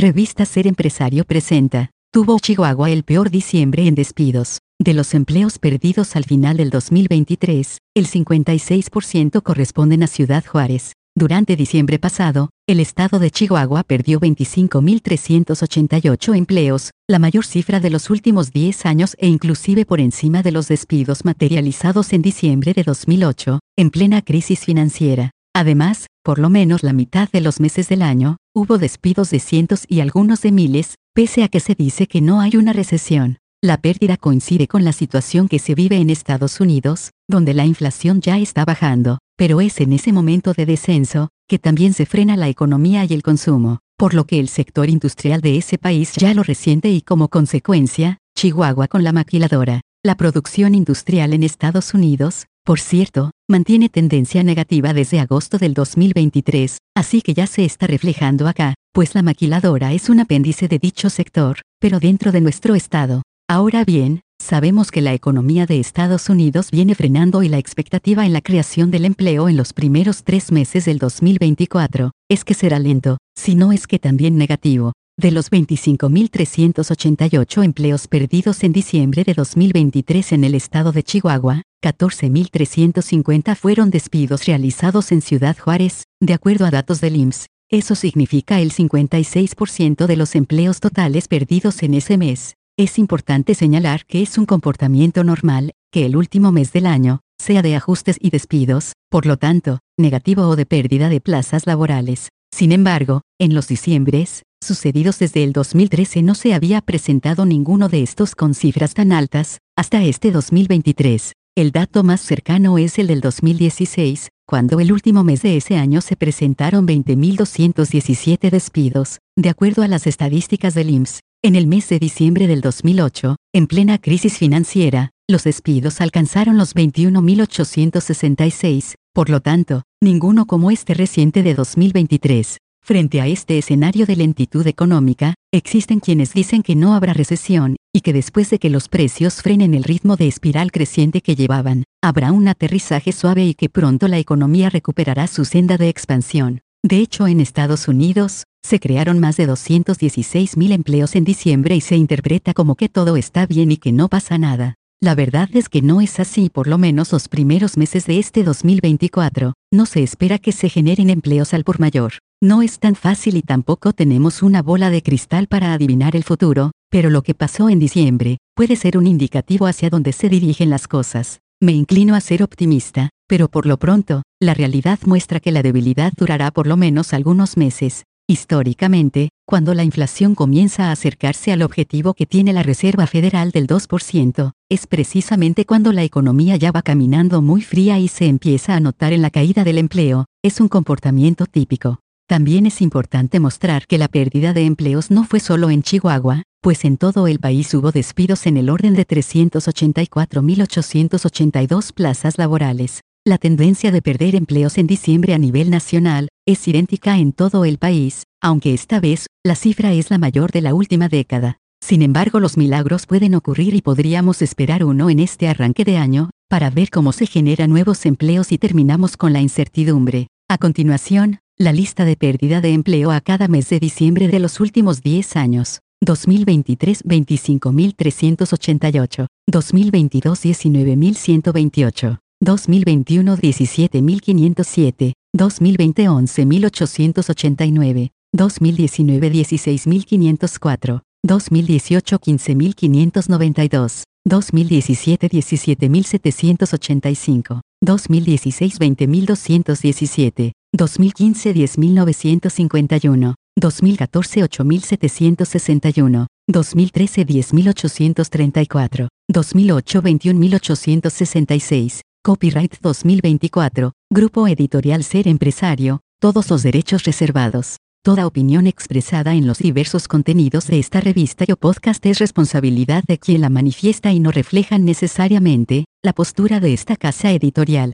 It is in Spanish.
Revista Ser Empresario presenta. Tuvo Chihuahua el peor diciembre en despidos. De los empleos perdidos al final del 2023, el 56% corresponden a Ciudad Juárez. Durante diciembre pasado, el estado de Chihuahua perdió 25.388 empleos, la mayor cifra de los últimos 10 años e inclusive por encima de los despidos materializados en diciembre de 2008, en plena crisis financiera. Además, por lo menos la mitad de los meses del año, hubo despidos de cientos y algunos de miles, pese a que se dice que no hay una recesión. La pérdida coincide con la situación que se vive en Estados Unidos, donde la inflación ya está bajando, pero es en ese momento de descenso, que también se frena la economía y el consumo, por lo que el sector industrial de ese país ya lo resiente y como consecuencia, Chihuahua con la maquiladora. La producción industrial en Estados Unidos, por cierto, mantiene tendencia negativa desde agosto del 2023, así que ya se está reflejando acá, pues la maquiladora es un apéndice de dicho sector, pero dentro de nuestro estado. Ahora bien, sabemos que la economía de Estados Unidos viene frenando y la expectativa en la creación del empleo en los primeros tres meses del 2024 es que será lento, si no es que también negativo. De los 25.388 empleos perdidos en diciembre de 2023 en el estado de Chihuahua, 14.350 fueron despidos realizados en Ciudad Juárez, de acuerdo a datos del IMSS. Eso significa el 56% de los empleos totales perdidos en ese mes. Es importante señalar que es un comportamiento normal, que el último mes del año, sea de ajustes y despidos, por lo tanto, negativo o de pérdida de plazas laborales. Sin embargo, en los diciembres, sucedidos desde el 2013 no se había presentado ninguno de estos con cifras tan altas, hasta este 2023. El dato más cercano es el del 2016, cuando el último mes de ese año se presentaron 20.217 despidos, de acuerdo a las estadísticas del IMSS. En el mes de diciembre del 2008, en plena crisis financiera, los despidos alcanzaron los 21.866, por lo tanto, ninguno como este reciente de 2023. Frente a este escenario de lentitud económica, existen quienes dicen que no habrá recesión, y que después de que los precios frenen el ritmo de espiral creciente que llevaban, habrá un aterrizaje suave y que pronto la economía recuperará su senda de expansión. De hecho, en Estados Unidos, se crearon más de 216.000 empleos en diciembre y se interpreta como que todo está bien y que no pasa nada. La verdad es que no es así por lo menos los primeros meses de este 2024, no se espera que se generen empleos al por mayor. No es tan fácil y tampoco tenemos una bola de cristal para adivinar el futuro, pero lo que pasó en diciembre puede ser un indicativo hacia dónde se dirigen las cosas. Me inclino a ser optimista, pero por lo pronto, la realidad muestra que la debilidad durará por lo menos algunos meses, Históricamente, cuando la inflación comienza a acercarse al objetivo que tiene la Reserva Federal del 2%, es precisamente cuando la economía ya va caminando muy fría y se empieza a notar en la caída del empleo, es un comportamiento típico. También es importante mostrar que la pérdida de empleos no fue solo en Chihuahua, pues en todo el país hubo despidos en el orden de 384.882 plazas laborales. La tendencia de perder empleos en diciembre a nivel nacional es idéntica en todo el país, aunque esta vez, la cifra es la mayor de la última década. Sin embargo, los milagros pueden ocurrir y podríamos esperar uno en este arranque de año, para ver cómo se generan nuevos empleos y terminamos con la incertidumbre. A continuación, la lista de pérdida de empleo a cada mes de diciembre de los últimos 10 años. 2023 25.388, 2022 19.128, 2021 17507, 2020 11889, 2019 16504, 2018 15592, 2017 17785, 2016 20217, 2015 10951, 2014 8761, 2013 10834, 2008 21866, Copyright 2024, Grupo Editorial Ser Empresario, todos los derechos reservados. Toda opinión expresada en los diversos contenidos de esta revista o podcast es responsabilidad de quien la manifiesta y no reflejan necesariamente la postura de esta casa editorial.